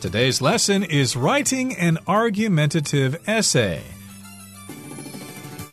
Today's lesson is writing an argumentative essay.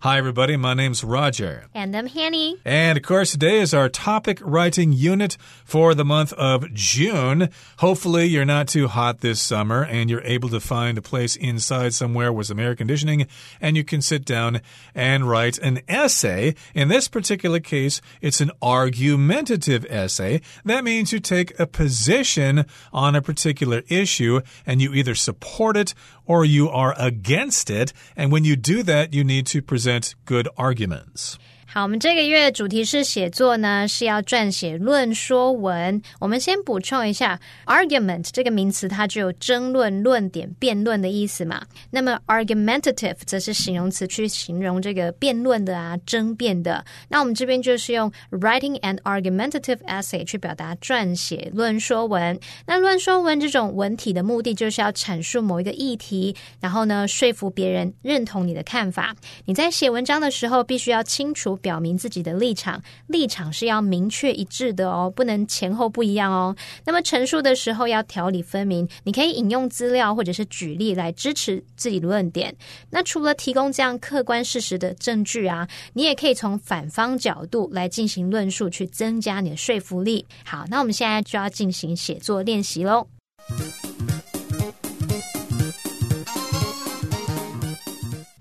Hi, everybody. My name's Roger. And I'm Hanny. And of course, today is our topic writing unit for the month of June. Hopefully, you're not too hot this summer and you're able to find a place inside somewhere with some air conditioning and you can sit down and write an essay. In this particular case, it's an argumentative essay. That means you take a position on a particular issue and you either support it or you are against it. And when you do that, you need to present good arguments. 好，我们这个月的主题是写作呢，是要撰写论说文。我们先补充一下，argument 这个名词它具有争论、论点、辩论的意思嘛。那么 argumentative 则是形容词，去形容这个辩论的啊、争辩的。那我们这边就是用 writing an argumentative essay 去表达撰写论说文。那论说文这种文体的目的，就是要阐述某一个议题，然后呢，说服别人认同你的看法。你在写文章的时候，必须要清楚。表明自己的立场，立场是要明确一致的哦，不能前后不一样哦。那么陈述的时候要条理分明，你可以引用资料或者是举例来支持自己的论点。那除了提供这样客观事实的证据啊，你也可以从反方角度来进行论述，去增加你的说服力。好，那我们现在就要进行写作练习喽。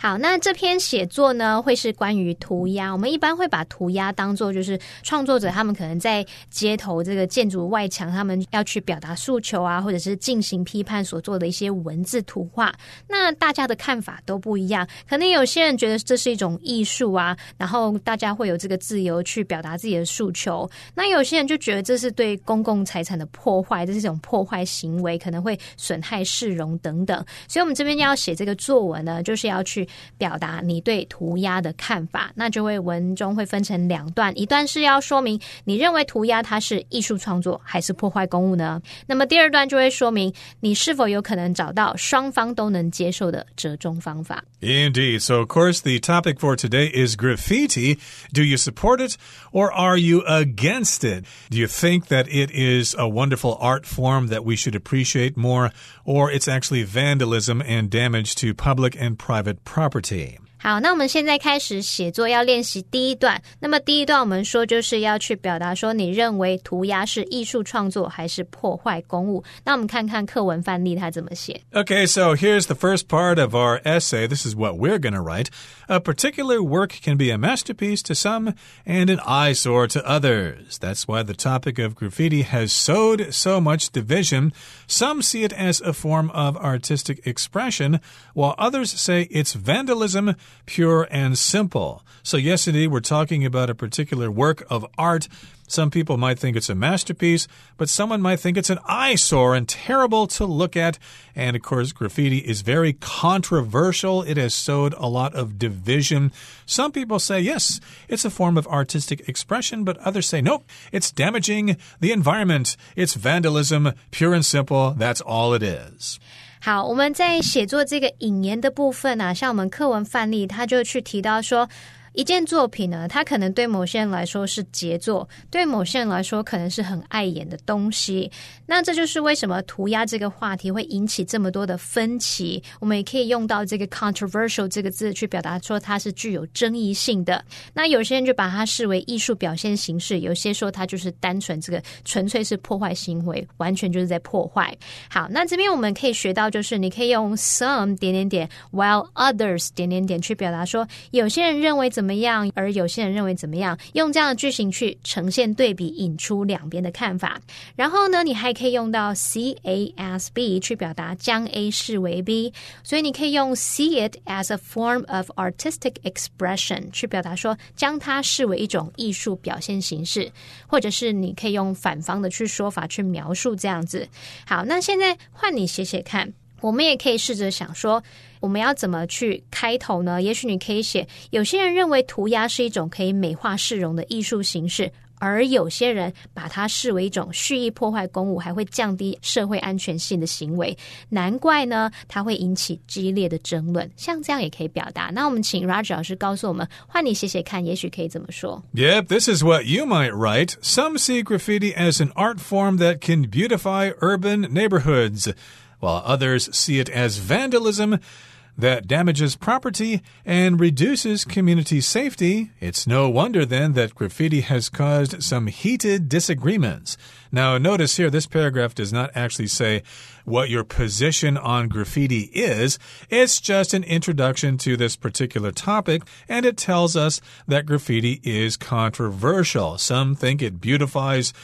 好，那这篇写作呢，会是关于涂鸦。我们一般会把涂鸦当做就是创作者他们可能在街头这个建筑外墙，他们要去表达诉求啊，或者是进行批判所做的一些文字图画。那大家的看法都不一样，可能有些人觉得这是一种艺术啊，然后大家会有这个自由去表达自己的诉求。那有些人就觉得这是对公共财产的破坏，这是一种破坏行为，可能会损害市容等等。所以，我们这边要写这个作文呢，就是要去。表达你对涂鸦的看法，那就会文中会分成两段，一段是要说明你认为涂鸦它是艺术创作还是破坏公物呢？那么第二段就会说明你是否有可能找到双方都能接受的折中方法。Indeed. So, of course, the topic for today is graffiti. Do you support it or are you against it? Do you think that it is a wonderful art form that we should appreciate more, or it's actually vandalism and damage to public and private property? property. 好，那我们现在开始写作，要练习第一段。那么第一段我们说就是要去表达说，你认为涂鸦是艺术创作还是破坏公物？那我们看看课文范例它怎么写。Okay, so here's the first part of our essay. This is what we're going to write. A particular work can be a masterpiece to some and an eyesore to others. That's why the topic of graffiti has sowed so much division. Some see it as a form of artistic expression, while others say it's vandalism pure and simple. So, yes, indeed, we're talking about a particular work of art. Some people might think it's a masterpiece, but someone might think it's an eyesore and terrible to look at. And of course, graffiti is very controversial. It has sowed a lot of division. Some people say, yes, it's a form of artistic expression, but others say, nope, it's damaging the environment. It's vandalism, pure and simple. That's all it is. 好，我们在写作这个引言的部分啊，像我们课文范例，他就去提到说。一件作品呢，它可能对某些人来说是杰作，对某些人来说可能是很碍眼的东西。那这就是为什么涂鸦这个话题会引起这么多的分歧。我们也可以用到这个 controversial 这个字去表达说它是具有争议性的。那有些人就把它视为艺术表现形式，有些说它就是单纯这个纯粹是破坏行为，完全就是在破坏。好，那这边我们可以学到就是你可以用 some 点点点，while others 点点点去表达说有些人认为怎。么怎么样？而有些人认为怎么样？用这样的句型去呈现对比，引出两边的看法。然后呢，你还可以用到 C A S B 去表达将 A 视为 B。所以你可以用 see it as a form of artistic expression 去表达说将它视为一种艺术表现形式，或者是你可以用反方的去说法去描述这样子。好，那现在换你写写看。我们也可以试着想说，我们要怎么去开头呢？也许你可以写，有些人认为涂鸦是一种可以美化市容的艺术形式，而有些人把它视为一种蓄意破坏公物，还会降低社会安全性的行为。难怪呢，它会引起激烈的争论。像这样也可以表达。那我们请 Roger 老师告诉我们，换你写写看，也许可以怎么说？Yep, this is what you might write. Some see graffiti as an art form that can beautify urban neighborhoods. While others see it as vandalism that damages property and reduces community safety, it's no wonder then that graffiti has caused some heated disagreements. Now, notice here, this paragraph does not actually say what your position on graffiti is. It's just an introduction to this particular topic, and it tells us that graffiti is controversial. Some think it beautifies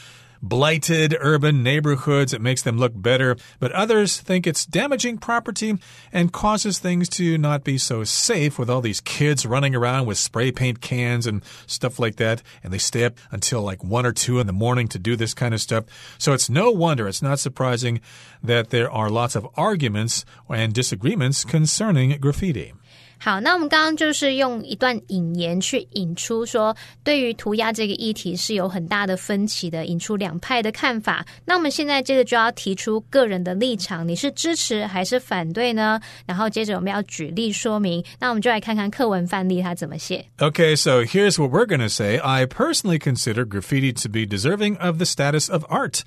blighted urban neighborhoods. It makes them look better. But others think it's damaging property and causes things to not be so safe with all these kids running around with spray paint cans and stuff like that. And they stay up until like one or two in the morning to do this kind of stuff. So it's no wonder, it's not surprising that there are lots of arguments and disagreements concerning graffiti. 好，那我们刚刚就是用一段引言去引出说，对于涂鸦这个议题是有很大的分歧的，引出两派的看法。那我们现在接着就要提出个人的立场，你是支持还是反对呢？然后接着我们要举例说明。那我们就来看看课文范例它怎么写。Okay, so here's what we're going to say. I personally consider graffiti to be deserving of the status of art.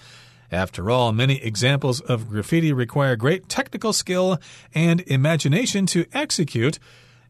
After all, many examples of graffiti require great technical skill and imagination to execute.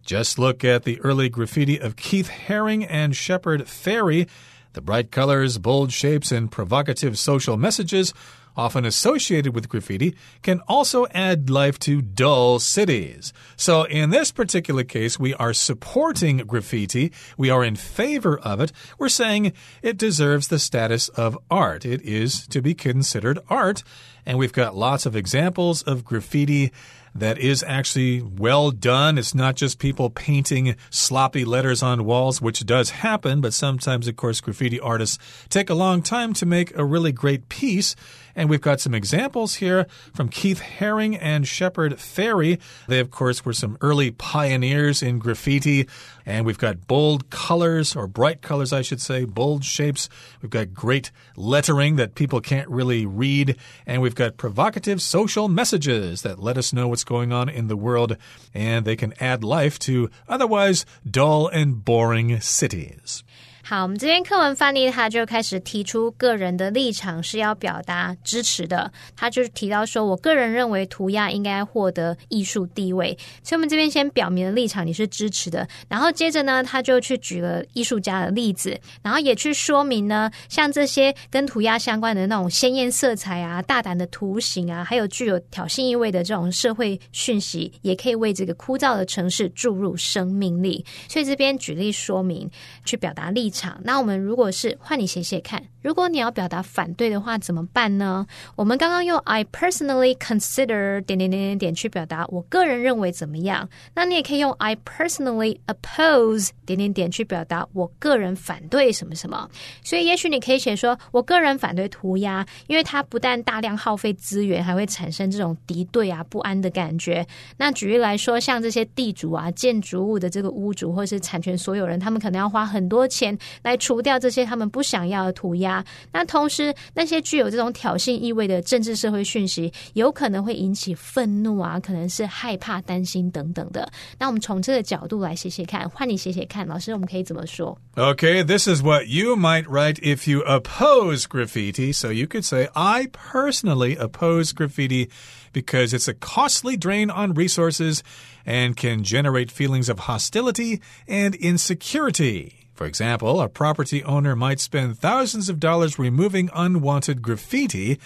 Just look at the early graffiti of Keith Haring and Shepard Fairey. The bright colors, bold shapes, and provocative social messages often associated with graffiti can also add life to dull cities. So, in this particular case, we are supporting graffiti. We are in favor of it. We're saying it deserves the status of art. It is to be considered art. And we've got lots of examples of graffiti that is actually well done. It's not just people painting sloppy letters on walls, which does happen, but sometimes, of course, graffiti artists take a long time to make a really great piece. And we've got some examples here from Keith Haring and Shepard Fairey. They, of course, were some early pioneers in graffiti. And we've got bold colors, or bright colors, I should say, bold shapes. We've got great lettering that people can't really read. And we've got provocative social messages that let us know what's going on in the world. And they can add life to otherwise dull and boring cities. 好，我们这篇课文范例，他就开始提出个人的立场是要表达支持的。他就提到说，我个人认为涂鸦应该获得艺术地位。所以，我们这边先表明了立场，你是支持的。然后接着呢，他就去举了艺术家的例子，然后也去说明呢，像这些跟涂鸦相关的那种鲜艳色彩啊、大胆的图形啊，还有具有挑衅意味的这种社会讯息，也可以为这个枯燥的城市注入生命力。所以，这边举例说明，去表达立。场，那我们如果是换你写写看，如果你要表达反对的话怎么办呢？我们刚刚用 I personally consider 点点点点点去表达我个人认为怎么样，那你也可以用 I personally oppose 点点点去表达我个人反对什么什么。所以也许你可以写说我个人反对涂鸦，因为它不但大量耗费资源，还会产生这种敌对啊不安的感觉。那举例来说，像这些地主啊、建筑物的这个屋主或是产权所有人，他们可能要花很多钱。来除掉这些他们不想要的涂鸦。那同时，那些具有这种挑衅意味的政治社会讯息，有可能会引起愤怒啊，可能是害怕、担心等等的。那我们从这个角度来写写看，换你写写看，老师，我们可以怎么说？Okay, this is what you might write if you oppose graffiti. So you could say, I personally oppose graffiti because it's a costly drain on resources and can generate feelings of hostility and insecurity. For example, a property owner might spend thousands of dollars removing unwanted graffiti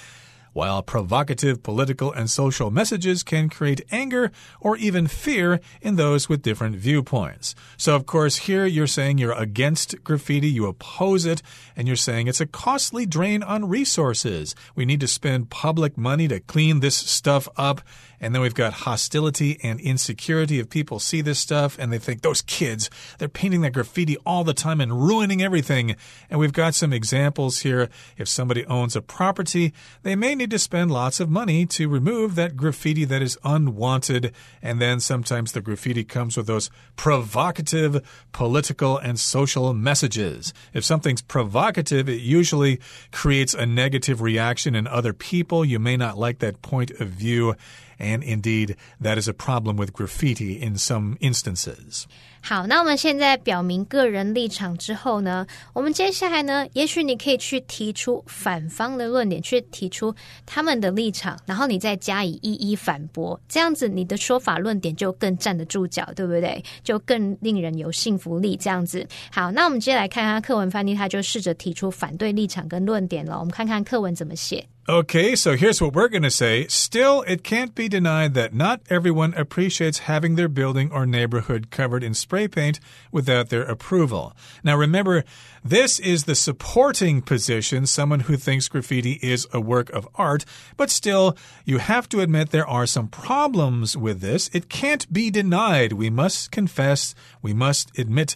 while provocative political and social messages can create anger or even fear in those with different viewpoints. So, of course, here you're saying you're against graffiti, you oppose it, and you're saying it's a costly drain on resources. We need to spend public money to clean this stuff up. And then we've got hostility and insecurity if people see this stuff and they think, those kids, they're painting that graffiti all the time and ruining everything. And we've got some examples here. If somebody owns a property, they may need to spend lots of money to remove that graffiti that is unwanted. And then sometimes the graffiti comes with those provocative political and social messages. If something's provocative, it usually creates a negative reaction in other people. You may not like that point of view. And indeed, that is a problem with graffiti in some instances. 好，那我们现在表明个人立场之后呢，我们接下来呢，也许你可以去提出反方的论点，去提出他们的立场，然后你再加以一一反驳，这样子你的说法论点就更站得住脚，对不对？就更令人有信服力。这样子，好，那我们接下来看看课文翻译，他就试着提出反对立场跟论点了。我们看看课文怎么写。Okay, so here's what we're going to say. Still, it can't be denied that not everyone appreciates having their building or neighborhood covered in spray paint without their approval. Now, remember, this is the supporting position, someone who thinks graffiti is a work of art, but still, you have to admit there are some problems with this. It can't be denied. We must confess, we must admit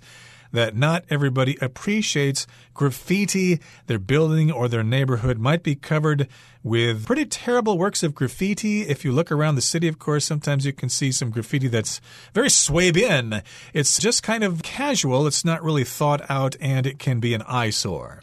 that not everybody appreciates graffiti. Their building or their neighborhood might be covered with pretty terrible works of graffiti. If you look around the city, of course, sometimes you can see some graffiti that's very sway-bin. It's just kind of casual. It's not really thought out and it can be an eyesore.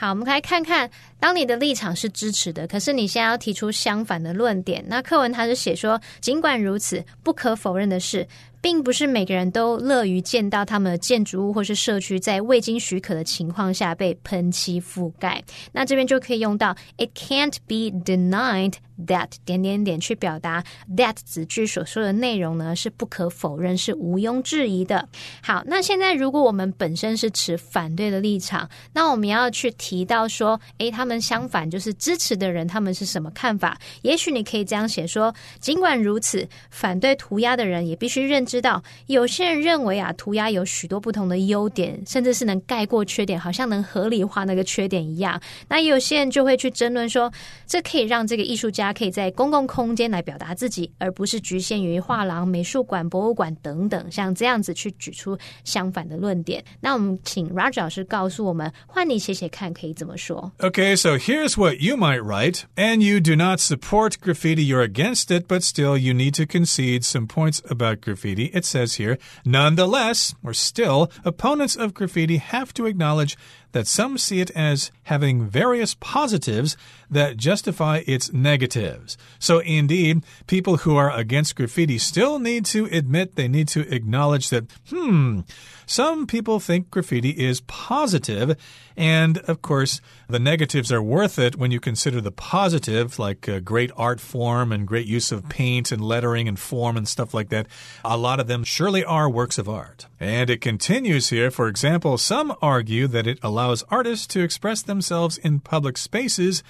好，我们来看看，当你的立场是支持的，可是你现在要提出相反的论点。那课文他是写说，尽管如此，不可否认的是， 并不是每个人都乐于见到他们的建筑物或是社区在未经许可的情况下被喷漆覆盖。那这边就可以用到 "It can't be denied that" 点点点去表达 that 子句所说的内容呢是不可否认，是毋庸置疑的。好，那现在如果我们本身是持反对的立场，那我们要去提到说，诶，他们相反就是支持的人，他们是什么看法？也许你可以这样写说：尽管如此，反对涂鸦的人也必须认知。到有些人认为啊，涂鸦有许多不同的优点，甚至是能盖过缺点，好像能合理化那个缺点一样。那有些人就会去争论说，这可以让这个艺术家可以在公共空间来表达自己，而不是局限于画廊、美术馆、博物馆等等，像这样子去举出相反的论点。那我们请 Raj 老师告诉我们，换你写写看，可以怎么说？Okay, so here's what you might write. And you do not support graffiti, you're against it, but still you need to concede some points about graffiti it says here, nonetheless, or still, opponents of graffiti have to acknowledge that some see it as having various positives that justify its negatives. So, indeed, people who are against graffiti still need to admit, they need to acknowledge that, hmm, some people think graffiti is positive, and of course, the negatives are worth it when you consider the positive, like a great art form and great use of paint and lettering and form and stuff like that. A lot of them surely are works of art. And it continues here. For example, some argue that it allows artists to express themselves in public spaces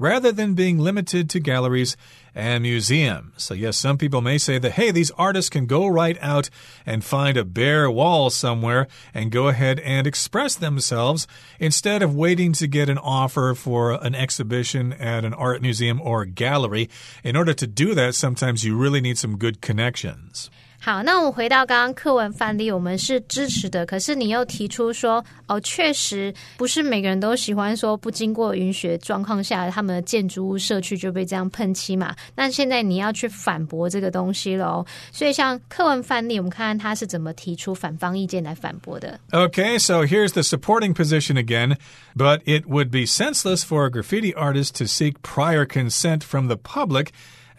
rather than being limited to galleries and museums. So, yes, some people may say that, hey, these artists can go right out and find a bare wall somewhere and go ahead and express themselves instead of waiting to get an offer for an exhibition at an art museum or gallery. In order to do that, sometimes you really need some good connections. 好，那我们回到刚刚课文范例，我们是支持的。可是你又提出说，哦，确实不是每个人都喜欢说不经过允许状况下，他们的建筑物社区就被这样喷漆嘛？那现在你要去反驳这个东西喽。所以像课文范例，我们看看他是怎么提出反方意见来反驳的。Okay, so here's the supporting position again. But it would be senseless for a graffiti artist to seek prior consent from the public.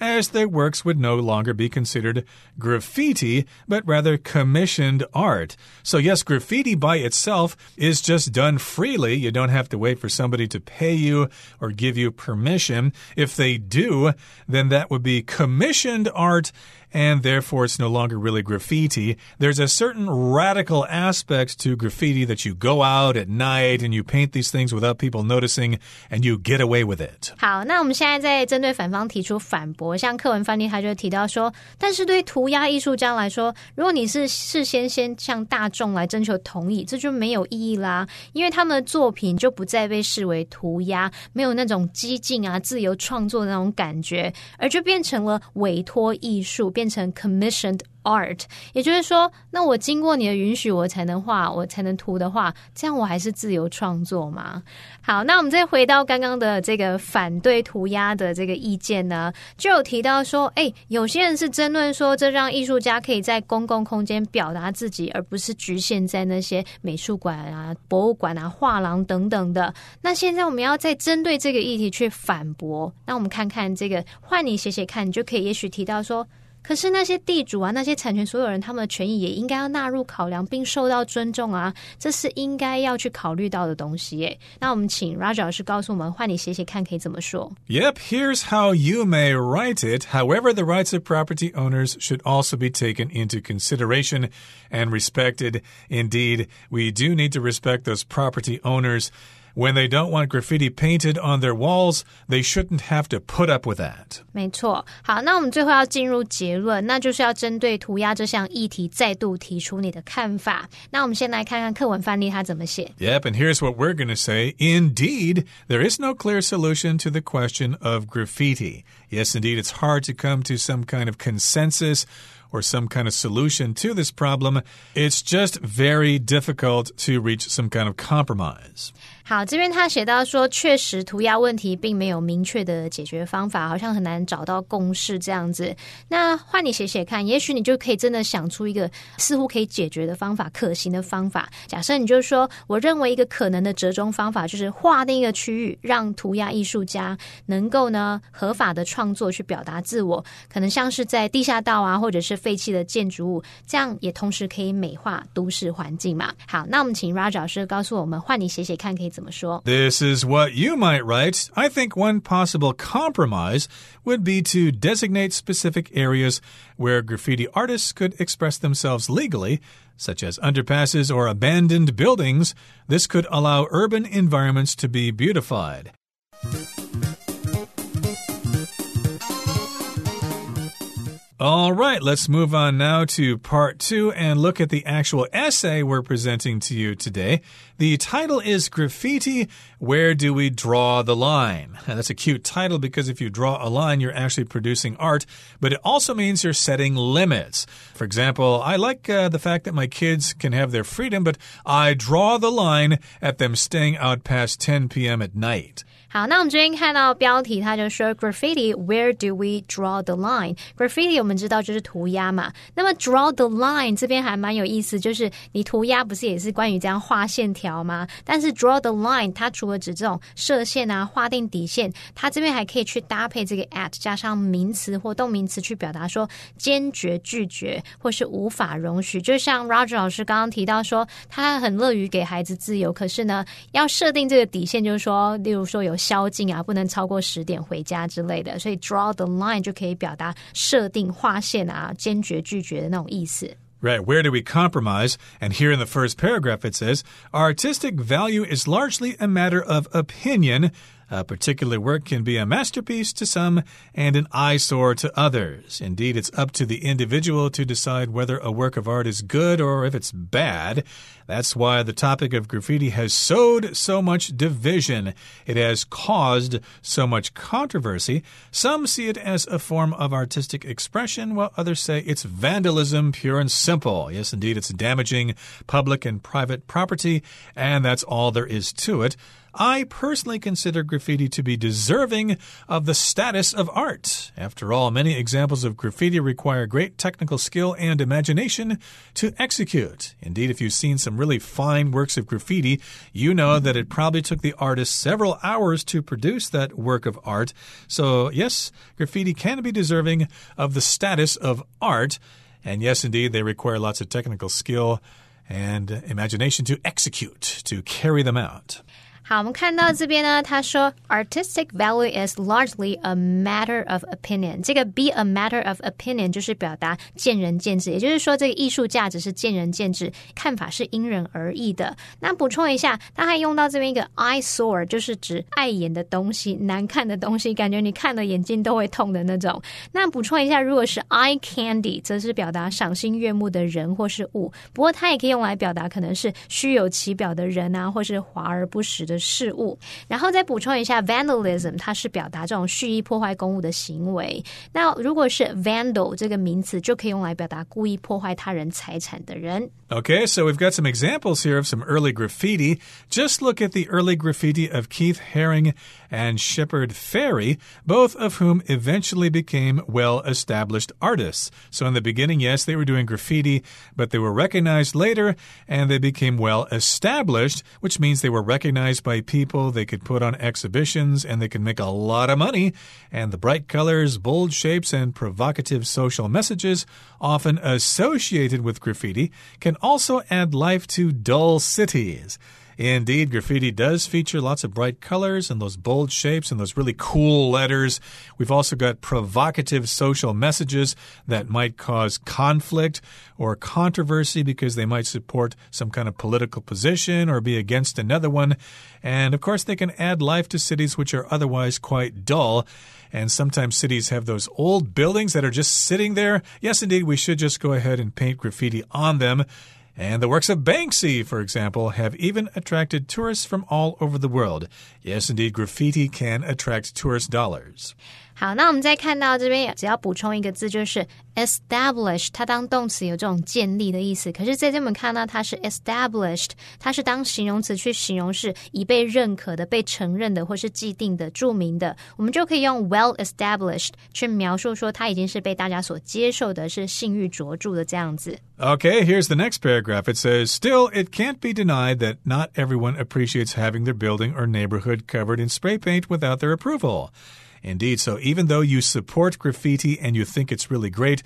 As their works would no longer be considered graffiti, but rather commissioned art. So, yes, graffiti by itself is just done freely. You don't have to wait for somebody to pay you or give you permission. If they do, then that would be commissioned art and therefore it's no longer really graffiti. There's a certain radical aspect to graffiti that you go out at night and you paint these things without people noticing and you get away with it. 好，那我们现在在针对反方提出反驳，像课文翻译他就提到说，但是对涂鸦艺术家来说，如果你是事先先向大众来征求同意，这就没有意义啦，因为他们的作品就不再被视为涂鸦，没有那种激进啊、自由创作的那种感觉，而就变成了委托艺术。变 变变成 commissioned art，也就是说，那我经过你的允许，我才能画，我才能涂的话，这样我还是自由创作吗？好，那我们再回到刚刚的这个反对涂鸦的这个意见呢，就有提到说，哎，有些人是争论说，这让艺术家可以在公共空间表达自己，而不是局限在那些美术馆啊、博物馆啊、画廊等等的。那现在我们要再针对这个议题去反驳，那我们看看这个，换你写写看，你就可以也许提到说。可是那些地主啊，那些产权所有人，他们的权益也应该要纳入考量，并受到尊重啊，这是应该要去考虑到的东西耶。那我们请 Roger 老师告诉我们，换你写写看可以怎么说。Yep, here's how you may write it. However, the rights of property owners should also be taken into consideration and respected. Indeed, we do need to respect those property owners. When they don't want graffiti painted on their walls, they shouldn't have to put up with that. 没错，好，那我们最后要进入结论，那就是要针对涂鸦这项议题再度提出你的看法。那我们先来看看课文范例它怎么写。Yep, and here's what we're going to say. Indeed, there is no clear solution to the question of graffiti. Yes, indeed, it's hard to come to some kind of consensus or some kind of solution to this problem. It's just very difficult to reach some kind of compromise. 好，这边他写到说，确实涂鸦问题并没有明确的解决方法，好像很难找到共识这样子。那换你写写看，也许你就可以真的想出一个似乎可以解决的方法，可行的方法。假设你就说，我认为一个可能的折中方法就是划定一个区域，让涂鸦艺术家能够呢合法的创作去表达自我，可能像是在地下道啊，或者是废弃的建筑物，这样也同时可以美化都市环境嘛。好，那我们请 Raj 老师告诉我们，换你写写看，可以 怎么说？This is what you might write. I think one possible compromise would be to designate specific areas where graffiti artists could express themselves legally such as underpasses or abandoned buildings, this could allow urban environments to be beautified. All right, let's move on now to part two and look at the actual essay we're presenting to you today. The title is Graffiti Where Do We Draw the Line? That's a cute title because if you draw a line, you're actually producing art, but it also means you're setting limits. For example, I like uh, the fact that my kids can have their freedom, but I draw the line at them staying out past 10 p.m. at night. 好，那我们这边看到标题，它就说 graffiti，where do we draw the line？graffiti 我们知道就是涂鸦嘛。那么 draw the line 这边还蛮有意思，就是你涂鸦不是也是关于这样画线条吗？但是 draw the line 它除了指这种射线啊、划定底线，它这边还可以去搭配这个 at 加上名词或动名词去表达说坚决拒绝或是无法容许。就像 Roger 老师刚刚提到说，他很乐于给孩子自由，可是呢，要设定这个底线，就是说，例如说有。宵禁啊，不能超过十点回家之类的，所以 draw the line 就可以表达设定划线啊，坚决拒绝的那种意思。Right, where do we compromise? And here in the first paragraph it says, artistic value is largely a matter of opinion. A particular work can be a masterpiece to some and an eyesore to others. Indeed, it's up to the individual to decide whether a work of art is good or if it's bad. That's why the topic of graffiti has sowed so much division. It has caused so much controversy. Some see it as a form of artistic expression, while others say it's vandalism, pure and simple. Yes, indeed, it's damaging public and private property, and that's all there is to it. I personally consider graffiti to be deserving of the status of art. After all, many examples of graffiti require great technical skill and imagination to execute. Indeed, if you've seen some really fine works of graffiti, you know that it probably took the artist several hours to produce that work of art. So, yes, graffiti can be deserving of the status of art. And yes, indeed, they require lots of technical skill and imagination to execute, to carry them out. 好，我们看到这边呢，他说 artistic value is largely a matter of opinion。这个 be a matter of opinion 就是表达见仁见智，也就是说，这个艺术价值是见仁见智，看法是因人而异的。那补充一下，他还用到这边一个 eyesore，就是指碍眼的东西、难看的东西，感觉你看了眼睛都会痛的那种。那补充一下，如果是 eye candy，则是表达赏心悦目的人或是物。不过它也可以用来表达可能是虚有其表的人啊，或是华而不实的。的事物。然后再补充一下，vandalism 它是表达这种蓄意破坏公物的行为。那如果是 vandal 这个名词，就可以用来表达故意破坏他人财产的人。Okay, so we've got some examples here of some early graffiti. Just look at the early graffiti of Keith Haring and Shepard Fairey, both of whom eventually became well established artists. So, in the beginning, yes, they were doing graffiti, but they were recognized later and they became well established, which means they were recognized by people, they could put on exhibitions, and they could make a lot of money. And the bright colors, bold shapes, and provocative social messages, often associated with graffiti, can also add life to dull cities. Indeed, graffiti does feature lots of bright colors and those bold shapes and those really cool letters. We've also got provocative social messages that might cause conflict or controversy because they might support some kind of political position or be against another one. And of course, they can add life to cities which are otherwise quite dull. And sometimes cities have those old buildings that are just sitting there. Yes, indeed, we should just go ahead and paint graffiti on them. And the works of Banksy, for example, have even attracted tourists from all over the world. Yes, indeed, graffiti can attract tourist dollars. 好，那我们再看到这边，只要补充一个字，就是 establish，它当动词有这种建立的意思。可是在这边看到它是 established，它是当形容词去形容是已被认可的、被承认的或是既定的、着名的，我们就可以用 well established 去描述说它已经是被大家所接受的，是信誉卓着的这样子。Okay, here's the next paragraph. It says, Still, it can't be denied that not everyone appreciates having their building or neighborhood covered in spray paint without their approval. Indeed, so even though you support graffiti and you think it's really great,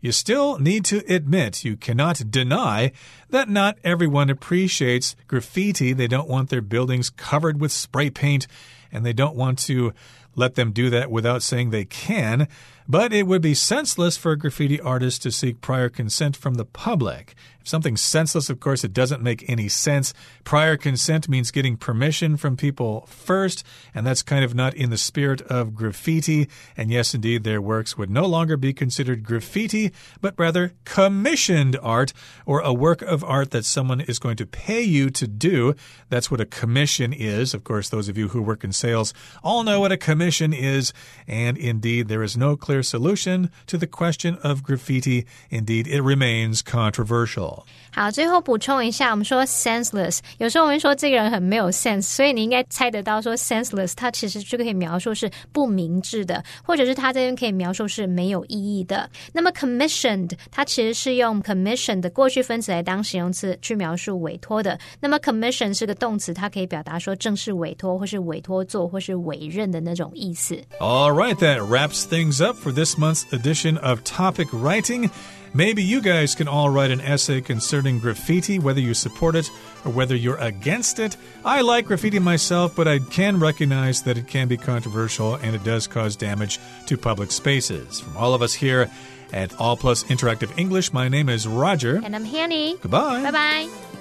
you still need to admit, you cannot deny, that not everyone appreciates graffiti. They don't want their buildings covered with spray paint, and they don't want to let them do that without saying they can. But it would be senseless for a graffiti artist to seek prior consent from the public. If something's senseless, of course, it doesn't make any sense. Prior consent means getting permission from people first, and that's kind of not in the spirit of graffiti. And yes, indeed, their works would no longer be considered graffiti, but rather commissioned art, or a work of art that someone is going to pay you to do. That's what a commission is. Of course, those of you who work in sales all know what a commission is, and indeed, there is no clear solution to the question of graffiti. Indeed, it remains controversial. 好，最后补充一下，我们说 senseless，有时候我们说这个人很没有 sense，所以你应该猜得到说 senseless，它其实就可以描述是不明智的，或者是它这边可以描述是没有意义的。那么 commissioned，它其实是用 commission 的过去分词来当形容词去描述委托的。那么 commission 是个动词，它可以表达说正式委托，或是委托做，或是委任的那种意思。All right, that wraps things up for this month's edition of Topic Writing. Maybe you guys can all write an essay concerning graffiti, whether you support it or whether you're against it. I like graffiti myself, but I can recognize that it can be controversial and it does cause damage to public spaces. From all of us here at All Plus Interactive English, my name is Roger. And I'm Hanny. Goodbye. Bye bye.